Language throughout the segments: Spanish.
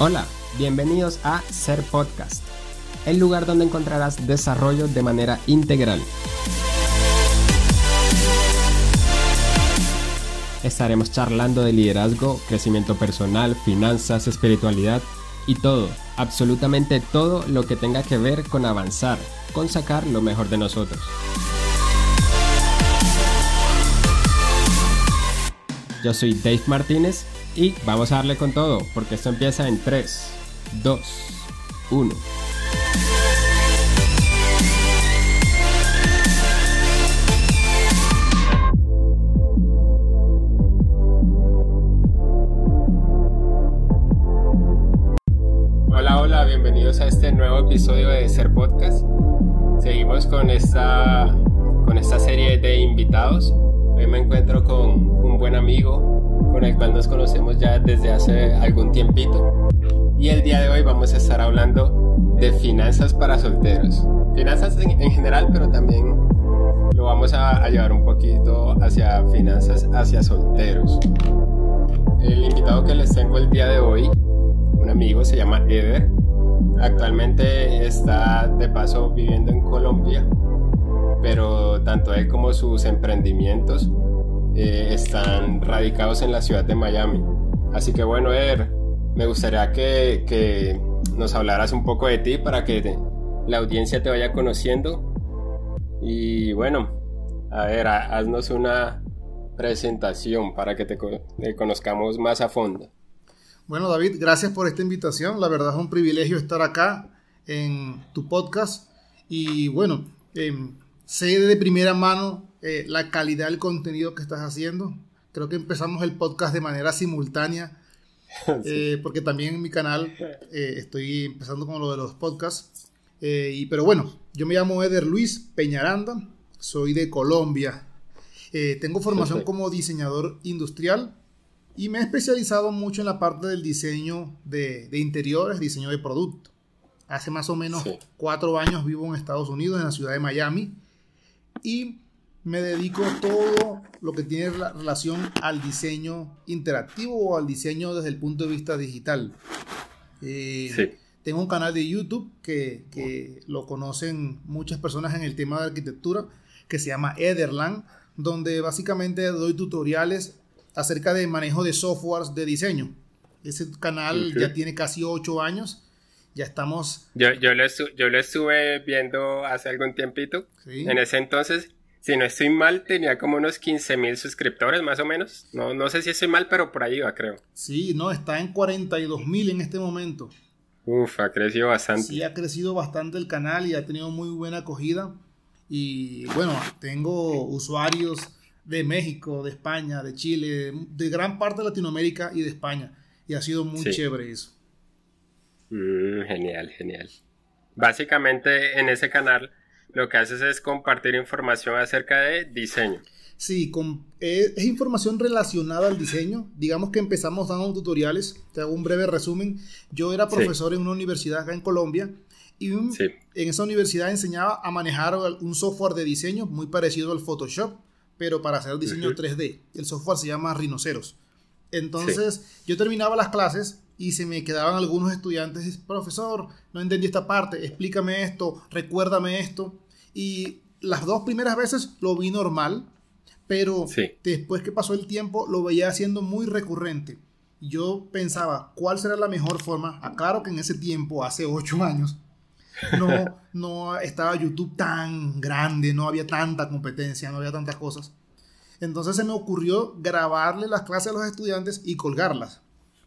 Hola, bienvenidos a Ser Podcast, el lugar donde encontrarás desarrollo de manera integral. Estaremos charlando de liderazgo, crecimiento personal, finanzas, espiritualidad y todo, absolutamente todo lo que tenga que ver con avanzar, con sacar lo mejor de nosotros. Yo soy Dave Martínez y vamos a darle con todo, porque esto empieza en 3, 2, 1. Hola, hola, bienvenidos a este nuevo episodio de Ser Podcast. Seguimos con esta, con esta serie de invitados. Hoy me encuentro con un buen amigo con el cual nos conocemos ya desde hace algún tiempito. Y el día de hoy vamos a estar hablando de finanzas para solteros. Finanzas en, en general, pero también lo vamos a, a llevar un poquito hacia finanzas hacia solteros. El invitado que les tengo el día de hoy, un amigo, se llama Eder. Actualmente está de paso viviendo en Colombia pero tanto él como sus emprendimientos eh, están radicados en la ciudad de Miami. Así que bueno, Eder, me gustaría que, que, nos hablaras un poco de ti para que la audiencia te vaya conociendo. Y bueno, a ver, haznos una presentación para que te, te conozcamos más a fondo. Bueno, David, gracias por esta invitación. La verdad es un privilegio estar acá en tu podcast. Y bueno, eh, sé de primera mano eh, la calidad del contenido que estás haciendo. Creo que empezamos el podcast de manera simultánea, sí. eh, porque también en mi canal eh, estoy empezando con lo de los podcasts. Y, pero bueno, yo me llamo Eder Luis Peñaranda, soy de Colombia. Tengo formación como diseñador industrial y me he especializado mucho en la parte del diseño de, de interiores, diseño de producto. Hace más o menos sí. cuatro años vivo en Estados Unidos, en la ciudad de Miami y me dedico todo lo que tiene relación al diseño interactivo o al diseño desde el punto de vista digital. Eh, sí. Tengo un canal de YouTube que, que, lo conocen muchas personas en el tema de arquitectura que se llama Ederland, donde básicamente doy tutoriales acerca de manejo de softwares de diseño. Ese canal okay. ya tiene casi 8 años. Ya estamos. Yo, yo, lo, yo lo estuve viendo hace algún tiempito. Sí. En ese entonces, si no estoy mal, tenía como unos 15 mil suscriptores más o menos. No, no sé si estoy mal, pero por ahí va, creo. Sí, no, está en 42 mil en este momento. Uf, ha crecido bastante. Sí, ha crecido bastante el canal y ha tenido muy buena acogida. Y bueno, tengo usuarios de México, de España, de Chile, de gran parte de Latinoamérica y de España. Y ha sido muy sí. chévere eso. Mm, genial, genial. Básicamente en ese canal lo que haces es compartir información acerca de diseño. Sí, con, es, es, información relacionada al diseño. Digamos que empezamos dando tutoriales. Te hago un breve resumen. Yo era profesor sí. en una universidad acá en Colombia y un, sí. en esa universidad enseñaba a manejar un software de diseño muy parecido al Photoshop, pero para hacer diseño uh -huh. 3D. El software se llama Rhinoceros. Entonces sí. yo terminaba las clases y se me quedaban algunos estudiantes, profesor, no entendí esta parte, explícame esto, recuérdame esto. Y las dos primeras veces lo vi normal, pero sí. después que pasó el tiempo lo veía haciendo muy recurrente. Yo pensaba, ¿cuál será la mejor forma? Aclaro que en ese tiempo, hace ocho años, no, no estaba YouTube tan grande, no había tanta competencia, no había tantas cosas. Entonces se me ocurrió grabarle las clases a los estudiantes y colgarlas.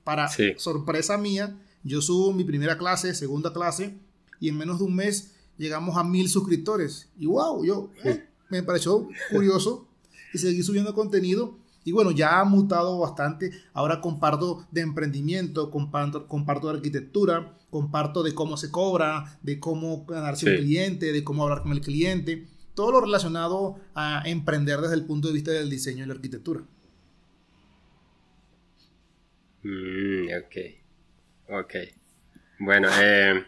Para sí. sorpresa mía, yo subo mi primera clase, segunda clase, y en menos de un mes llegamos a mil suscriptores. Y wow, yo eh, me pareció curioso y seguí subiendo contenido. Y bueno, ya ha mutado bastante. Ahora comparto de emprendimiento, comparto, comparto de arquitectura, comparto de cómo se cobra, de cómo ganarse sí. un cliente, de cómo hablar con el cliente. Todo lo relacionado a emprender desde el punto de vista del diseño y la arquitectura. Mm, ok, ok. Bueno, eh,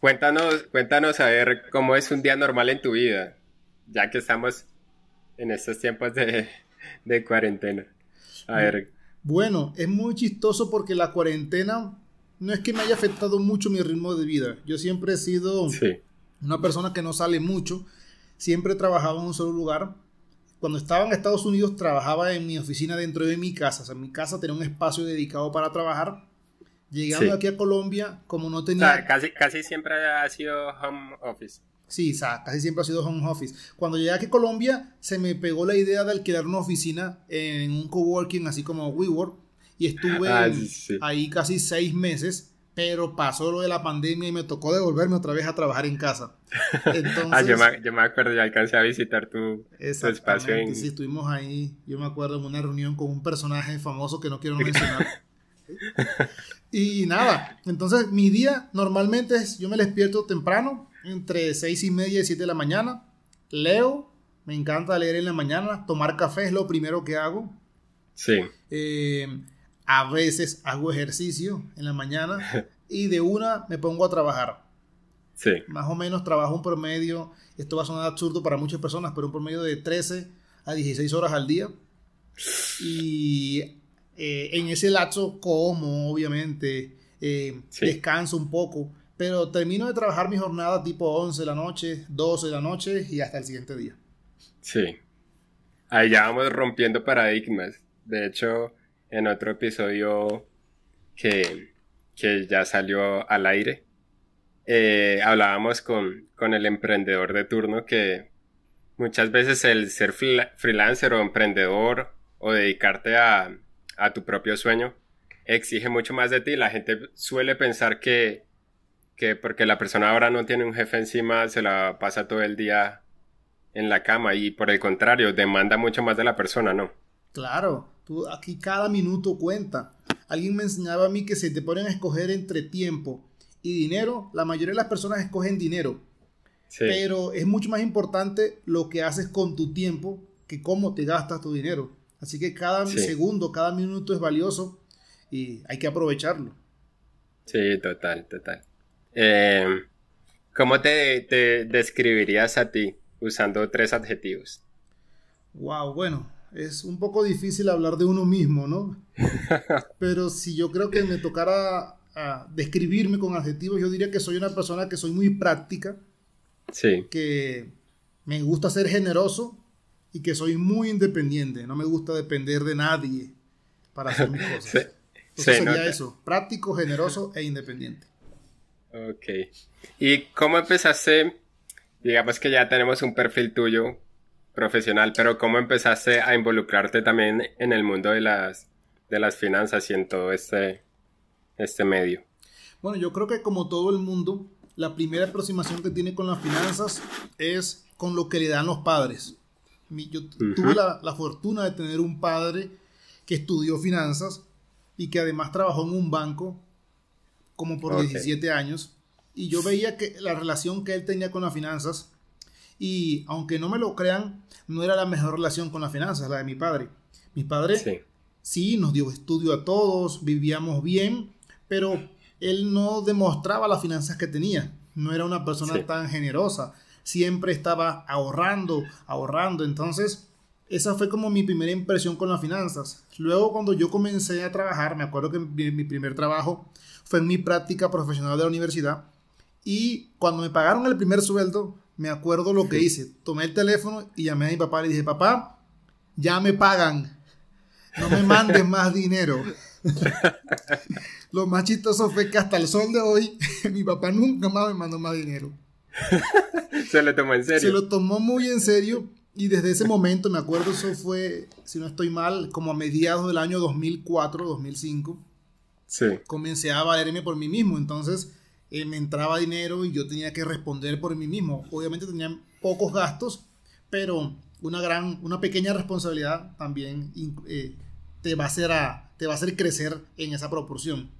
cuéntanos, cuéntanos a ver cómo es un día normal en tu vida, ya que estamos en estos tiempos de, de cuarentena. A ver, Bueno, es muy chistoso porque la cuarentena no es que me haya afectado mucho mi ritmo de vida. Yo siempre he sido una persona que no sale mucho. Siempre he trabajado en un solo lugar. Cuando estaba en Estados Unidos trabajaba en mi oficina dentro de mi casa. O sea, mi casa tenía un espacio dedicado para trabajar. Llegando aquí a Colombia, como no tenía... casi, casi siempre ha sido home office. Sí, o sea, casi siempre ha sido home office. Cuando llegué aquí a Colombia, se me pegó la idea de alquilar una oficina en un coworking, así como WeWork, y estuve ah, ahí casi seis meses, pero pasó lo de la pandemia y me tocó devolverme otra vez a trabajar en casa. Entonces, ah, yo me, acuerdo, ya alcancé a visitar tu, espacio. En... Sí, estuvimos ahí, yo me acuerdo en una reunión con un personaje famoso que no quiero mencionar. y nada, entonces mi día normalmente es, yo me despierto temprano, entre seis y media y 7 de la mañana. Leo, me encanta leer en la mañana. Tomar café es lo primero que hago. Sí. Eh, a veces hago ejercicio en la mañana y de una me pongo a trabajar. Sí. Más o menos trabajo un promedio, esto va a sonar absurdo para muchas personas, pero un promedio de 13 a 16 horas al día. Y eh, en ese lapso como, obviamente, eh, descanso un poco pero termino de trabajar mi jornada tipo 11 de la noche, 12 de la noche y hasta el siguiente día. Sí. Ahí ya vamos rompiendo paradigmas. De hecho, en otro episodio que, que ya salió al aire, eh, hablábamos con, con el emprendedor de turno que muchas veces el ser freelancer o emprendedor o dedicarte a, a tu propio sueño exige mucho más de ti. La gente suele pensar que que porque la persona ahora no tiene un jefe encima, se la pasa todo el día en la cama y por el contrario, demanda mucho más de la persona, ¿no? Claro, tú, aquí cada minuto cuenta. Alguien me enseñaba a mí que si te ponen a escoger entre tiempo y dinero, la mayoría de las personas escogen dinero. Pero es mucho más importante lo que haces con tu tiempo que cómo te gastas tu dinero. Así que cada segundo, cada minuto es valioso y hay que aprovecharlo. Sí, total, total. Eh, ¿Cómo te, describirías a ti usando tres adjetivos? Wow, bueno, es un poco difícil hablar de uno mismo, ¿no? Pero si yo creo que me tocara describirme con adjetivos, yo diría que soy una persona que soy muy práctica. Sí. Que me gusta ser generoso y que soy muy independiente. No me gusta depender de nadie para hacer mis cosas. sería eso, práctico, generoso e independiente. Ok. ¿Y cómo empezaste? Digamos que ya tenemos un perfil tuyo profesional, pero ¿cómo empezaste a involucrarte también en el mundo de las, de las finanzas y en todo este, este medio? Bueno, yo creo que como todo el mundo, la primera aproximación que tiene con las finanzas es con lo que le dan los padres. Yo tuve la, la, fortuna de tener un padre que estudió finanzas y que además trabajó en un banco como por 17 años, y yo veía que la relación que él tenía con las finanzas, y aunque no me lo crean, no era la mejor relación con las finanzas, la de mi padre. Mi padre sí, nos dio estudio a todos, vivíamos bien, pero él no demostraba las finanzas que tenía. No era una persona tan generosa. Siempre estaba ahorrando, ahorrando. Entonces, esa fue como mi primera impresión con las finanzas. Luego, cuando yo comencé a trabajar, me acuerdo que mi primer trabajo fue en mi práctica profesional de la universidad. Y cuando me pagaron el primer sueldo, me acuerdo lo que hice. Tomé el teléfono y llamé a mi papá y le dije, papá, ya me pagan. No me mandes más dinero. lo más chistoso fue que hasta el sol de hoy, mi papá nunca más me mandó más dinero. Se lo tomó en serio. Se lo tomó muy en serio. Y desde ese momento, me acuerdo, eso fue, si no estoy mal, como a mediados del año 2004, 2005 comencé a valerme por mí mismo. Entonces eh, me entraba dinero y yo tenía que responder por mí mismo. Obviamente tenía pocos gastos, pero una gran, una pequeña responsabilidad también eh, te, va a hacer a, te va a hacer crecer en esa proporción.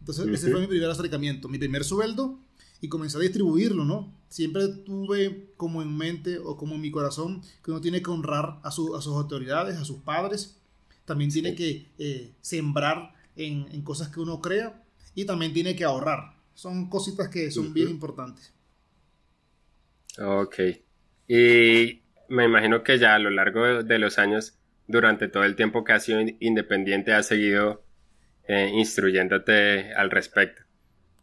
Entonces ese fue mi primer acercamiento, mi primer sueldo y comencé a distribuirlo, ¿no? Siempre tuve como en mente o como en mi corazón que uno tiene que honrar a, su, a sus autoridades, a sus padres, también tiene que eh, sembrar en, cosas que uno crea y también tiene que ahorrar. Son cositas que son bien importantes. Ok. Y me imagino que ya a lo largo de los años durante todo el tiempo que has sido independiente has seguido eh, instruyéndote al respecto.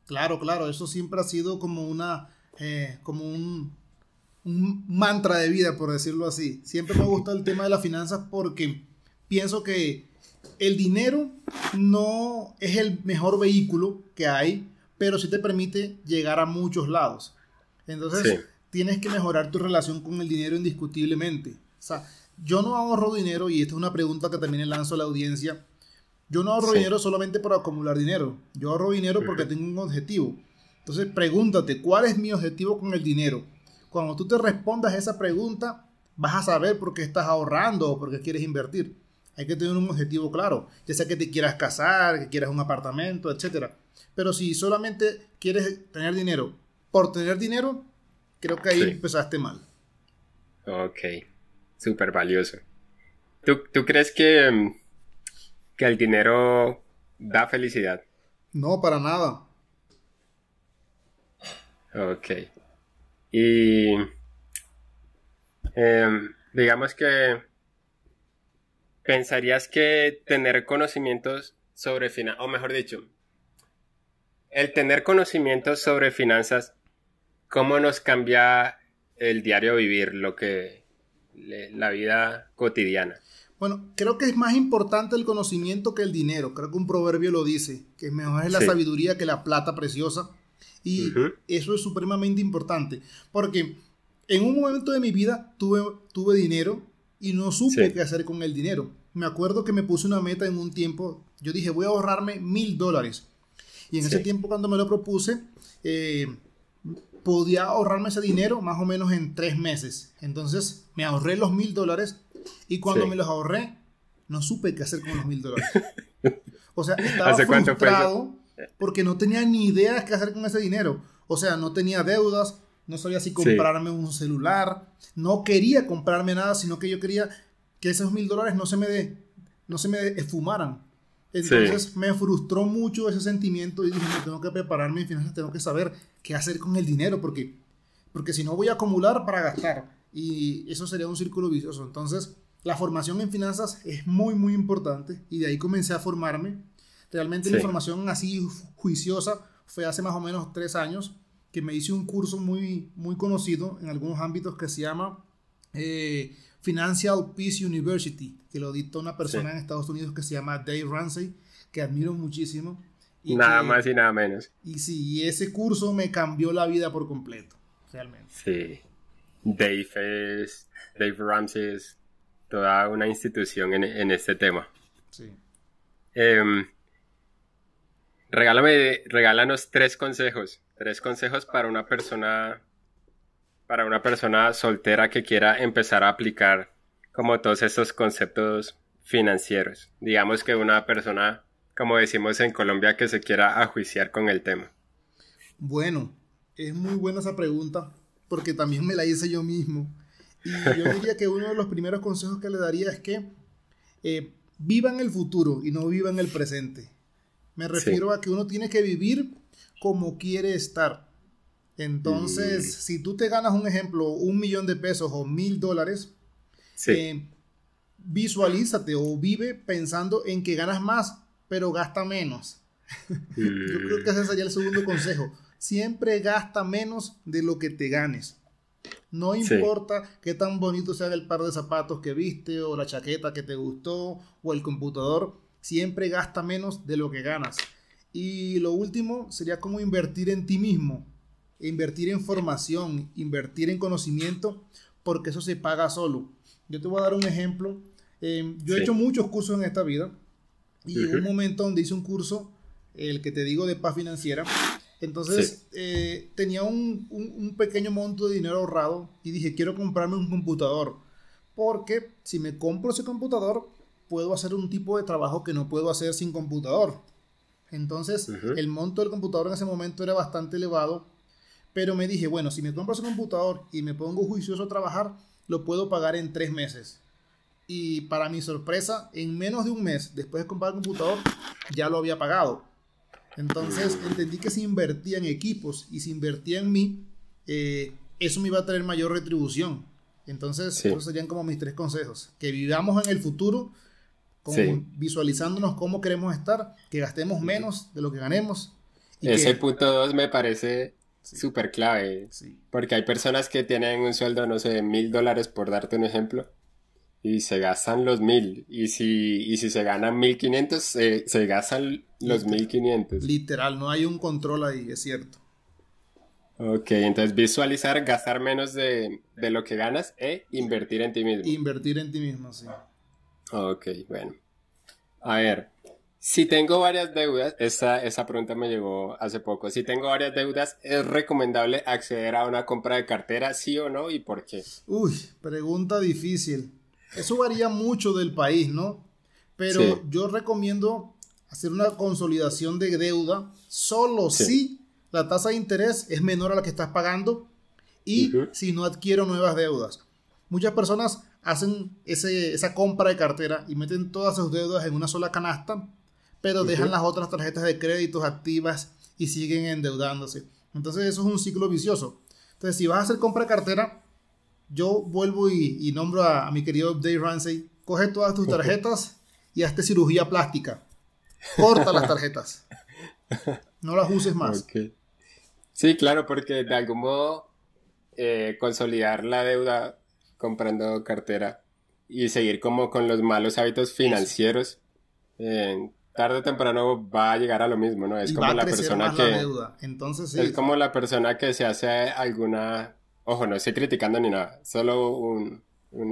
Claro, claro, eso siempre ha sido como una, eh, como un, un mantra de vida, por decirlo así. Siempre me gusta el tema de las finanzas porque pienso que el dinero no es el mejor vehículo que hay, pero sí te permite llegar a muchos lados. Entonces, tienes que mejorar tu relación con el dinero indiscutiblemente. O sea, yo no ahorro dinero, y esta es una pregunta que también le lanzo a la audiencia. Yo no ahorro dinero solamente por acumular dinero. Yo ahorro dinero porque tengo un objetivo. Entonces, pregúntate, ¿cuál es mi objetivo con el dinero? Cuando tú te respondas esa pregunta, vas a saber por qué estás ahorrando o por qué quieres invertir. Hay que tener un objetivo claro, ya sea que te quieras casar, que quieras un apartamento, etc. Pero si solamente quieres tener dinero por tener dinero, creo que ahí empezaste mal. Ok, súper valioso. ¿Tú, ¿Tú, crees que, mm, que el dinero da felicidad? No, para nada. Ok. Y em, digamos que pensarías que tener conocimientos sobre finanzas, o mejor dicho, el tener conocimientos sobre finanzas, ¿cómo nos cambia el diario vivir, lo que la vida cotidiana? Bueno, creo que es más importante el conocimiento que el dinero. Creo que un proverbio lo dice, que mejor es la sabiduría que la plata preciosa. Y eso es supremamente importante, porque en un momento de mi vida tuve, tuve dinero y no supe qué hacer con el dinero. Me acuerdo que me puse una meta en un tiempo, yo dije voy a ahorrarme mil dólares. Y en ese tiempo cuando me lo propuse, eh, podía ahorrarme ese dinero más o menos en tres meses. Entonces me ahorré los mil dólares y cuando me los ahorré, no supe qué hacer con los mil dólares. O sea, estaba frustrado porque no tenía ni idea de qué hacer con ese dinero. O sea, no tenía deudas, no sabía si comprarme un celular, no quería comprarme nada, sino que yo quería que esos mil dólares no se me de, no se me esfumaran. Entonces me frustró mucho ese sentimiento y dije, tengo que prepararme en finanzas, tengo que saber qué hacer con el dinero, porque, porque si no voy a acumular para gastar y eso sería un círculo vicioso. Entonces, la formación en finanzas es muy, muy importante y de ahí comencé a formarme. Realmente la información así juiciosa fue hace más o menos tres años que me hice un curso muy, muy conocido en algunos ámbitos que se llama eh, Financial Peace University, que lo dictó una persona en Estados Unidos que se llama Dave Ramsey, que admiro muchísimo. Y nada más y nada menos. Y sí, ese curso me cambió la vida por completo, realmente. Sí. Dave es, Dave Ramsey es toda una institución en, en este tema. Sí. Em, regálame, regálanos tres consejos Tres consejos para una persona para una persona soltera que quiera empezar a aplicar como todos estos conceptos financieros. Digamos que una persona, como decimos en Colombia, que se quiera ajuiciar con el tema. Bueno, es muy buena esa pregunta porque también me la hice yo mismo. Y yo diría que uno de los primeros consejos que le daría es que eh, viva en el futuro y no viva en el presente. Me refiero a que uno tiene que vivir como quiere estar. Entonces, mm. si tú te ganas un ejemplo, un millón de pesos o mil dólares, eh, visualízate o vive pensando en que ganas más, pero gasta menos. Yo creo que ese sería el segundo consejo. Siempre gasta menos de lo que te ganes. No importa qué tan bonito sea el par de zapatos que viste o la chaqueta que te gustó o el computador, siempre gasta menos de lo que ganas. Y lo último sería como invertir en ti mismo, invertir en formación, invertir en conocimiento, porque eso se paga solo. Yo te voy a dar un ejemplo. Em, yo he hecho muchos cursos en esta vida y en un momento donde hice un curso, el que te digo de paz financiera, entonces eh, tenía un, un, pequeño monto de dinero ahorrado y dije, quiero comprarme un computador, porque si me compro ese computador, puedo hacer un tipo de trabajo que no puedo hacer sin computador. Entonces, el monto del computador en ese momento era bastante elevado, pero me dije, bueno, si me compro ese computador y me pongo juicioso a trabajar, lo puedo pagar en tres meses. Y para mi sorpresa, en menos de un mes, después de comprar el computador, ya lo había pagado. Entonces entendí que si invertía en equipos y si invertía en mí, eh, eso me iba a traer mayor retribución. Entonces, esos serían como mis tres consejos. Que vivamos en el futuro, visualizándonos cómo queremos estar, que gastemos menos de lo que ganemos. Ese punto dos me parece súper clave. Porque hay personas que tienen un sueldo, no sé, de mil dólares, por darte un ejemplo, y se gastan los mil. Y si, y si se ganan mil quinientos, se gastan los mil quinientos. Literal, no hay un control ahí, es cierto. Ok, entonces visualizar, gastar menos de, lo que ganas e invertir en ti mismo. Invertir en ti mismo, sí. Ok, bueno. A ver, si tengo varias deudas, esa, esa pregunta me llegó hace poco. Si tengo varias deudas, ¿es recomendable acceder a una compra de cartera, sí o no? ¿Y por qué? Uy, pregunta difícil. Eso varía mucho del país, ¿no? Pero yo recomiendo hacer una consolidación de deuda solo si la tasa de interés es menor a la que estás pagando y si no adquiero nuevas deudas. Muchas personas hacen esa compra de cartera y meten todas sus deudas en una sola canasta, pero dejan las otras tarjetas de créditos activas y siguen endeudándose. Entonces eso es un ciclo vicioso. Entonces si vas a hacer compra de cartera, yo vuelvo y, nombro a, mi querido Dave Ramsey, coge todas tus tarjetas y hazte cirugía plástica. Corta las tarjetas. No las uses más. Sí, claro, porque de algún modo eh, consolidar la deuda comprando cartera y seguir como con los malos hábitos financieros, eh, tarde o temprano va a llegar a lo mismo, ¿no? Es como la persona que... Entonces, Es como la persona que se hace alguna... Ojo, no estoy criticando ni nada, solo un,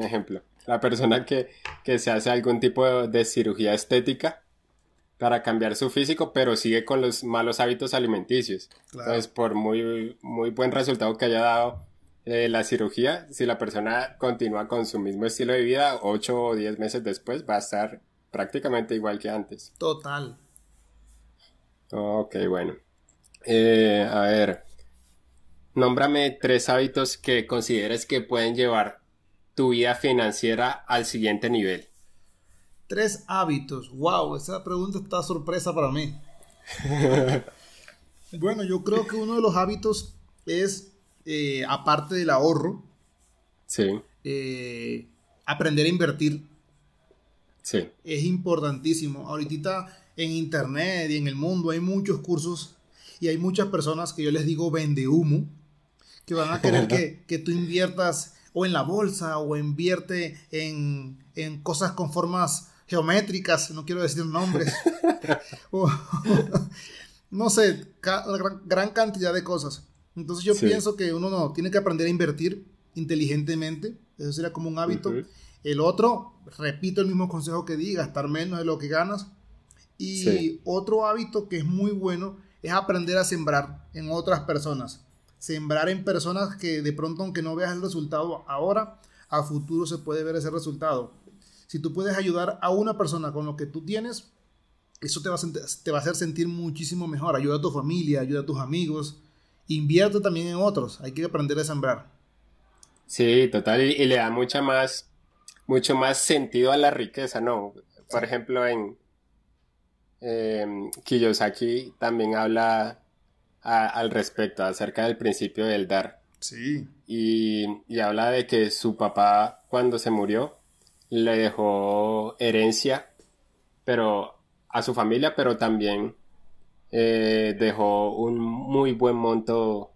ejemplo. La persona que, que se hace algún tipo de cirugía estética para cambiar su físico, pero sigue con los malos hábitos alimenticios. Entonces, por muy, muy buen resultado que haya dado eh, la cirugía, si la persona continúa con su mismo estilo de vida, 8 o 10 meses después va a estar prácticamente igual que antes. Total. Ok, bueno. Eh, a ver, nómbrame tres hábitos que consideres que pueden llevar tu vida financiera al siguiente nivel. Tres hábitos. Wow, esa pregunta está sorpresa para mí. bueno, yo creo que uno de los hábitos es, eh, aparte del ahorro, sí. Eh, aprender a invertir. Sí. Es importantísimo. Ahorita en internet y en el mundo hay muchos cursos y hay muchas personas que yo les digo vende humo, que van a querer que, que tú inviertas o en la bolsa o invierte en, en cosas con formas geométricas, no quiero decir nombres, no sé, gran, cantidad de cosas. Entonces yo pienso que uno no, tiene que aprender a invertir inteligentemente, eso sería como un hábito. El otro, repito el mismo consejo que di, gastar menos de lo que ganas. Y otro hábito que es muy bueno es aprender a sembrar en otras personas. Sembrar en personas que de pronto, aunque no veas el resultado ahora, a futuro se puede ver ese resultado. Si tú puedes ayudar a una persona con lo que tú tienes, eso te va, a te va a hacer sentir muchísimo mejor. Ayuda a tu familia, ayuda a tus amigos. Invierte también en otros. Hay que aprender a sembrar. Sí, total. Y, le da mucha más, mucho más sentido a la riqueza, ¿no? Por ejemplo, en Kiyosaki también habla al respecto, acerca del principio del dar. Sí. Y, y habla de que su papá, cuando se murió, le dejó herencia, pero a su familia, pero también eh, dejó un muy buen monto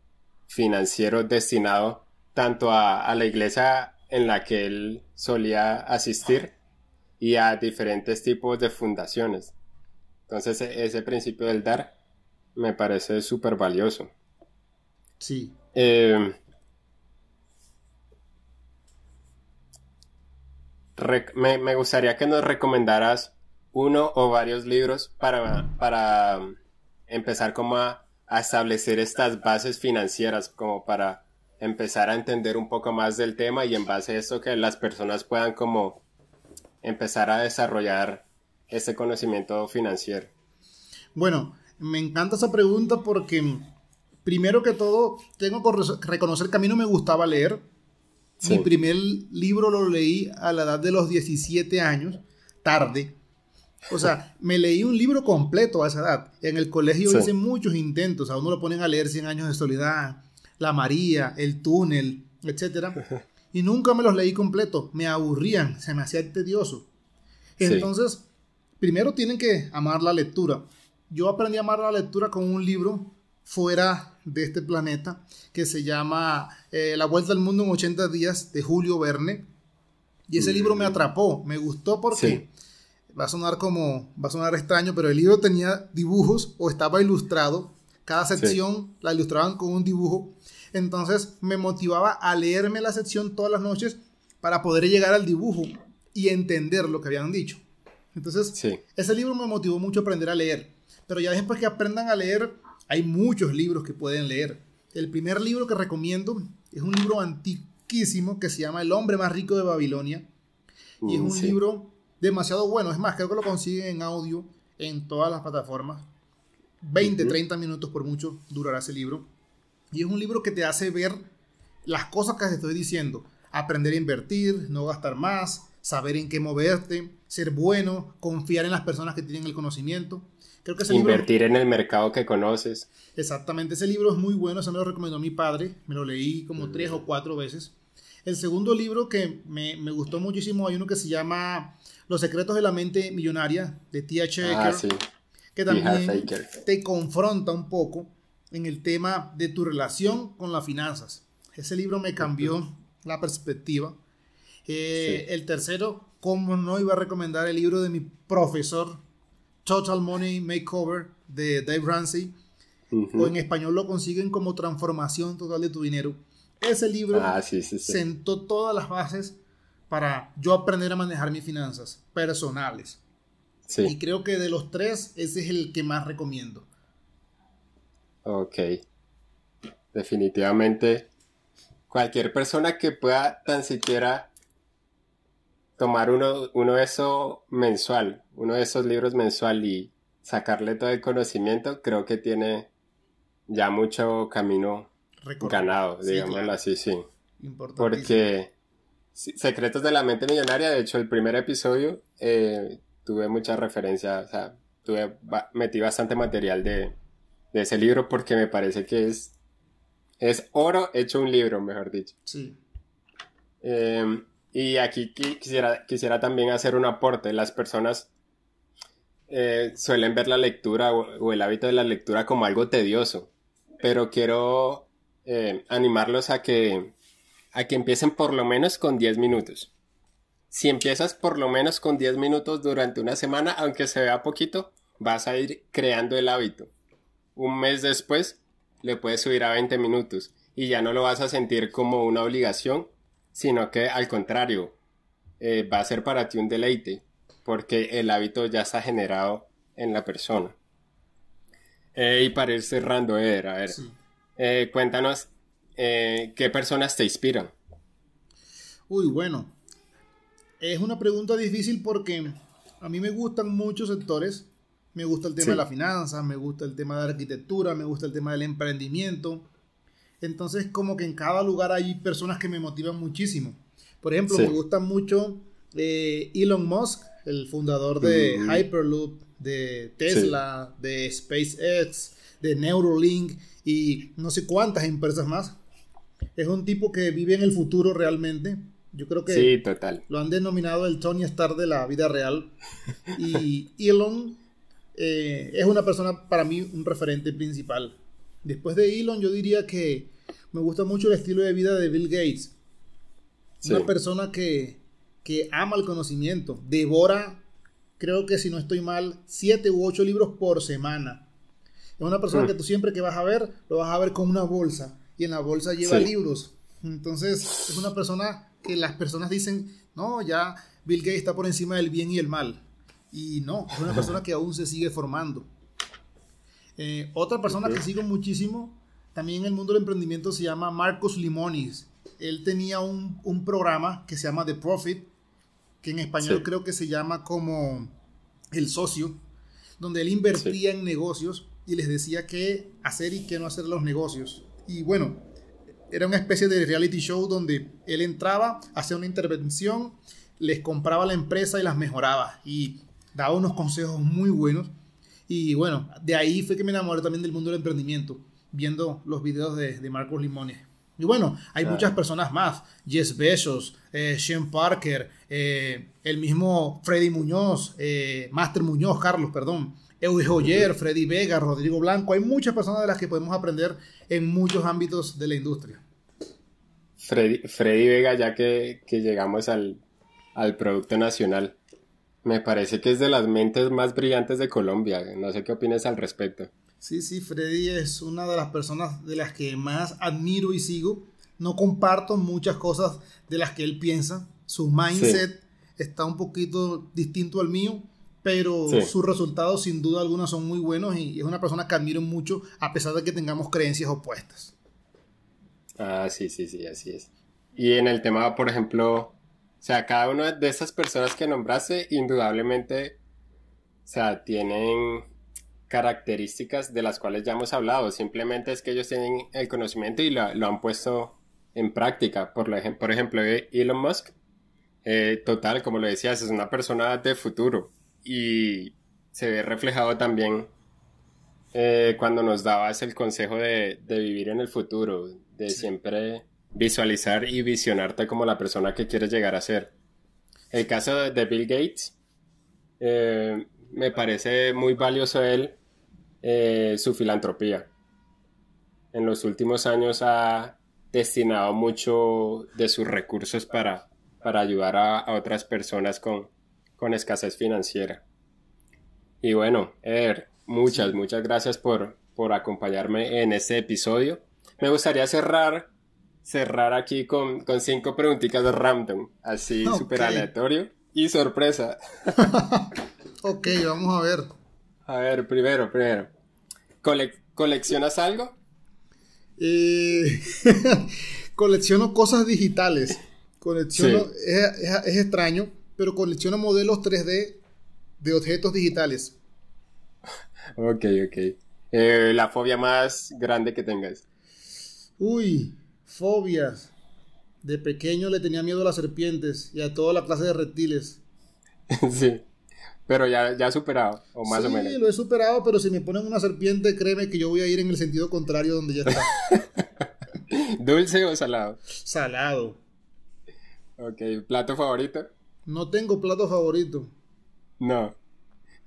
financiero destinado tanto a, la iglesia en la que él solía asistir y a diferentes tipos de fundaciones. Entonces e, ese principio del dar me parece súper valioso. Sí. Eh, me, gustaría que nos recomendaras uno o varios libros para, para um, empezar como a, establecer estas bases financieras, como para empezar a entender un poco más del tema y en base a eso que las personas puedan como empezar a desarrollar ese conocimiento financiero. Bueno, me encanta esa pregunta porque primero que todo tengo que reconocer que a mí no me gustaba leer, mi primer libro lo leí a la edad de los 17 años, tarde. O sea, me leí un libro completo a esa edad. En el colegio hice muchos intentos. A uno lo ponen a leer 100 años de soledad, La María, El Túnel, etc. y nunca me los leí completo, me aburrían, se me hacía tedioso. Entonces, primero tienen que amar la lectura. Yo aprendí a amar la lectura con un libro fuera de este planeta que se llama eh, La Vuelta al Mundo en 80 días de Julio Verne. Y ese libro me atrapó, me gustó porque va a sonar como, va a sonar extraño, pero el libro tenía dibujos o estaba ilustrado. Cada sección la ilustraban con un dibujo. Entonces me motivaba a leerme la sección todas las noches para poder llegar al dibujo y entender lo que habían dicho. Entonces, ese libro me motivó mucho a aprender a leer. Pero ya después que aprendan a leer, hay muchos libros que pueden leer. El primer libro que recomiendo es un libro antiquísimo que se llama El hombre más rico de Babilonia. Y es mm, un libro demasiado bueno. Es más, creo que lo consiguen en audio en todas las plataformas. 20, 30 minutos por mucho durará ese libro. Y es un libro que te hace ver las cosas que te estoy diciendo. Aprender a invertir, no gastar más, saber en qué moverte, ser bueno, confiar en las personas que tienen el conocimiento. Creo que Invertir en el mercado que conoces. Exactamente, ese libro es muy bueno, se me lo recomendó mi padre, me lo leí como tres o cuatro veces. El segundo libro que me, me, gustó muchísimo, hay uno que se llama Los secretos de la mente millonaria, de T.H. Ah, sí. que también te confronta un poco en el tema de tu relación con las finanzas. Ese libro me cambió la perspectiva. Eh, el tercero, como no iba a recomendar el libro de mi profesor, Total Money Makeover, de Dave Ramsey, o en español lo consiguen como Transformación Total de tu Dinero. Ese libro ah, sentó todas las bases para yo aprender a manejar mis finanzas personales. Y creo que de los tres, ese es el que más recomiendo. Ok. Definitivamente, cualquier persona que pueda tan siquiera tomar uno, uno de esos mensual, uno de esos libros mensual y sacarle todo el conocimiento, creo que tiene ya mucho camino ganado, digámoslo así, sí. Porque Secretos de la Mente Millonaria, de hecho, el primer episodio eh, tuve mucha referencia, o sea, tuve, metí bastante material de, de ese libro porque me parece que es, es oro hecho un libro, mejor dicho. Sí. Em, y aquí quisiera, quisiera también hacer un aporte. Las personas eh, suelen ver la lectura o, el hábito de la lectura como algo tedioso, pero quiero eh, animarlos a que, a que empiecen por lo menos con 10 minutos. Si empiezas por lo menos con 10 minutos durante una semana, aunque se vea poquito, vas a ir creando el hábito un mes después le puedes subir a 20 minutos y ya no lo vas a sentir como una obligación, sino que al contrario, eh, va a ser para ti un deleite, porque el hábito ya está generado en la persona. Eh, y para ir cerrando, Eder, a ver, eh, cuéntanos qué personas te inspiran. Uy, bueno, es una pregunta difícil porque a mí me gustan muchos sectores me gusta el tema de la finanza, me gusta el tema de la arquitectura, me gusta el tema del emprendimiento. Entonces, como que en cada lugar hay personas que me motivan muchísimo. Por ejemplo, me gusta mucho eh, Elon Musk, el fundador de Hyperloop, de Tesla, de SpaceX, de Neuralink y no sé cuántas empresas más. Es un tipo que vive en el futuro realmente. Yo creo que sí, total. lo han denominado el Tony Stark de la vida real. Y Elon eh, es una persona para mí un referente principal. Después de Elon, yo diría que me gusta mucho el estilo de vida de Bill Gates. Una persona que, que ama el conocimiento, devora, creo que si no estoy mal, siete u ocho libros por semana. Es una persona mm. que tú siempre que vas a ver, lo vas a ver con una bolsa y en la bolsa lleva libros. Entonces, es una persona que las personas dicen, no, ya Bill Gates está por encima del bien y el mal. Y no, es una persona que aún se sigue formando. Eh, otra persona que sigo muchísimo, también en el mundo del emprendimiento, se llama Marcos Limonis. Él tenía un, programa que se llama The Profit, que en español creo que se llama como El Socio, donde él invertía en negocios y les decía qué hacer y qué no hacer los negocios. Y bueno, era una especie de reality show donde él entraba, hacía una intervención, les compraba la empresa y las mejoraba. Y daba unos consejos muy buenos. Y bueno, de ahí fue que me enamoré también del mundo del emprendimiento, viendo los videos de, de Marcos Limones. Y bueno, hay muchas personas más. Jess Bezos, eh, Sean Parker, eh, el mismo Freddy Muñoz, eh, Master Muñoz, Carlos, perdón. Joyer, Freddy Vega, Rodrigo Blanco. Hay muchas personas de las que podemos aprender en muchos ámbitos de la industria. Freddy, Vega, ya que, llegamos al, al Producto Nacional, me parece que es de las mentes más brillantes de Colombia. No sé qué opinas al respecto. Sí, sí, Freddy es una de las personas de las que más admiro y sigo. No comparto muchas cosas de las que él piensa. Su mindset está un poquito distinto al mío, pero sus resultados sin duda alguna son muy buenos y es una persona que admiro mucho a pesar de que tengamos creencias opuestas. Ah, sí, sí, sí, así es. Y en el tema, por ejemplo, o sea, cada una de esas personas que nombraste, indudablemente, o sea, tienen características de las cuales ya hemos hablado, simplemente es que ellos tienen el conocimiento y lo, han puesto en práctica. Por, por ejemplo, eh, Elon Musk, eh, total, como lo decías, es una persona de futuro y se ve reflejado también eh, cuando nos dabas el consejo de, vivir en el futuro, de siempre visualizar y visionarte como la persona que quieres llegar a ser. El caso de, Bill Gates, me parece muy valioso él eh, su filantropía. En los últimos años ha destinado mucho de sus recursos para, para ayudar a, otras personas con, con, escasez financiera. Y bueno, Eder, muchas, muchas gracias por, por acompañarme en este episodio. Me gustaría cerrar, cerrar aquí con, con cinco preguntitas de random, así súper aleatorio y sorpresa. ok, vamos a ver. A ver, primero, primero. ¿Coleccionas algo? Eh, colecciono cosas digitales. Colecciono, es, extraño, pero colecciono modelos 3D de objetos digitales. Ok, ok. Eh, la fobia más grande que tengas. Uy, fobias. De pequeño le tenía miedo a las serpientes y a toda la clase de reptiles. sí. Pero ya, ya superado, o más o menos. Sí, lo he superado, pero si me ponen una serpiente, créeme que yo voy a ir en el sentido contrario donde ya está. ¿Dulce o salado? Salado. Ok, ¿plato favorito? No tengo plato favorito. No.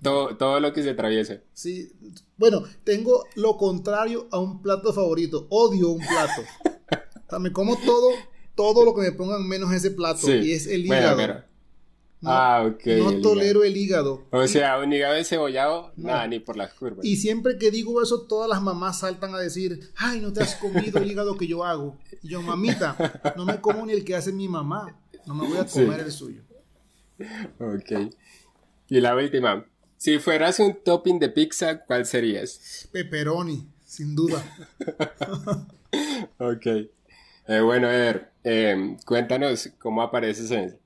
Todo, todo lo que se atraviese. Sí. Bueno, tengo lo contrario a un plato favorito. Odio un plato. o sea, me como todo, todo lo que me pongan menos ese plato. Y es el hígado. No, ah, ok. No tolero el hígado. O sea, un hígado encebollado, nada, ni por las curvas. Y siempre que digo eso, todas las mamás saltan a decir, ay, no te has comido el hígado que yo hago. Y yo, mamita, no me como ni el que hace mi mamá. No me voy a comer el suyo. Ok. Y la última. Si fueras un topping de pizza, ¿cuál serías? Pepperoni, sin duda. ok. Eh, bueno, Eder, eh, cuéntanos cómo apareces en,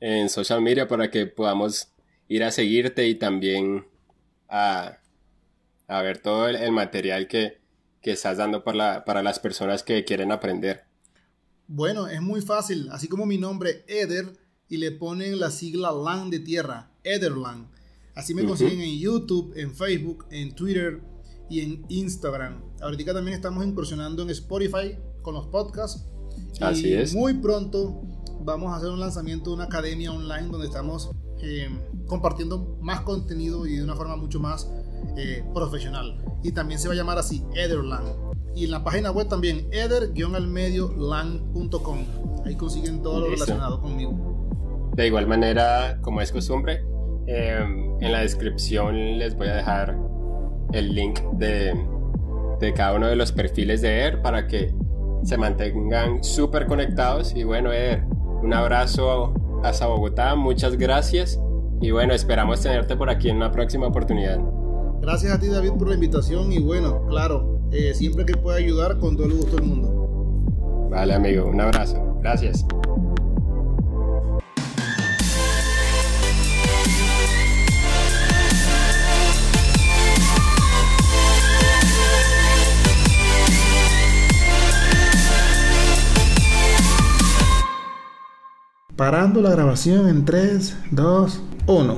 en social media para que podamos ir a seguirte y también a, ver todo el, material que, estás dando para, para las personas que quieren aprender. Bueno, es muy fácil, así como mi nombre, Eder, y le ponen la sigla LAN de tierra, Ederland. Así me consiguen en YouTube, en Facebook, en Twitter y en Instagram. Ahorita también estamos incursionando en Spotify con los podcasts. Así es. Muy pronto vamos a hacer un lanzamiento de una academia online donde estamos eh, compartiendo más contenido y de una forma mucho más eh, profesional. Y también se va a llamar así, Ederland. Y en la página web también, eder-land.com. Ahí consiguen todo lo relacionado conmigo. De igual manera, como es costumbre, em, en la descripción les voy a dejar el link de, de cada uno de los perfiles de Eder para que se mantengan súper conectados. Y bueno, Eder, un abrazo hasta Bogotá, muchas gracias y bueno, esperamos tenerte por aquí en una próxima oportunidad. Gracias a ti David por la invitación y bueno, claro, eh, siempre que pueda ayudar con todo el gusto del mundo. Vale amigo, un abrazo, gracias. Parando la grabación en 3, 2, 1.